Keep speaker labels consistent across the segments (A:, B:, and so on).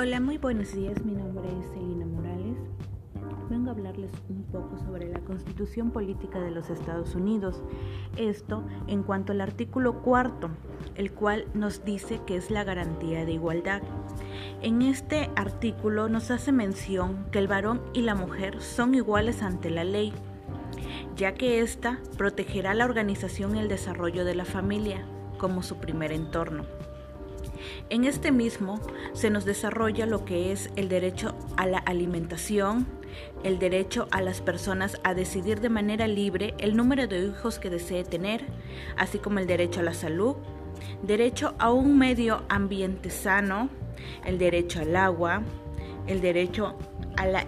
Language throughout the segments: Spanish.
A: Hola, muy buenos días. Mi nombre es Celina Morales. Vengo a hablarles un poco sobre la Constitución Política de los Estados Unidos. Esto en cuanto al artículo cuarto, el cual nos dice que es la garantía de igualdad. En este artículo nos hace mención que el varón y la mujer son iguales ante la ley, ya que ésta protegerá la organización y el desarrollo de la familia como su primer entorno. En este mismo se nos desarrolla lo que es el derecho a la alimentación, el derecho a las personas a decidir de manera libre el número de hijos que desee tener, así como el derecho a la salud, derecho a un medio ambiente sano, el derecho al agua, el derecho a la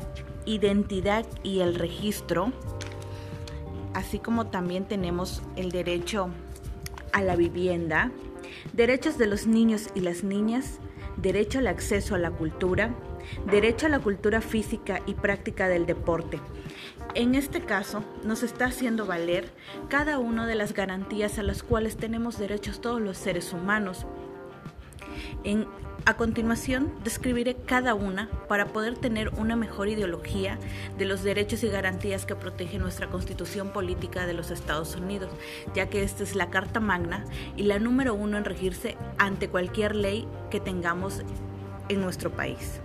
A: identidad y el registro, así como también tenemos el derecho a la vivienda, derechos de los niños y las niñas, derecho al acceso a la cultura, derecho a la cultura física y práctica del deporte. En este caso, nos está haciendo valer cada una de las garantías a las cuales tenemos derechos todos los seres humanos. A continuación, describiré cada una para poder tener una mejor ideología de los derechos y garantías que protege nuestra Constitución Política de los Estados Unidos, ya que esta es la Carta Magna y la número uno en regirse ante cualquier ley que tengamos en nuestro país.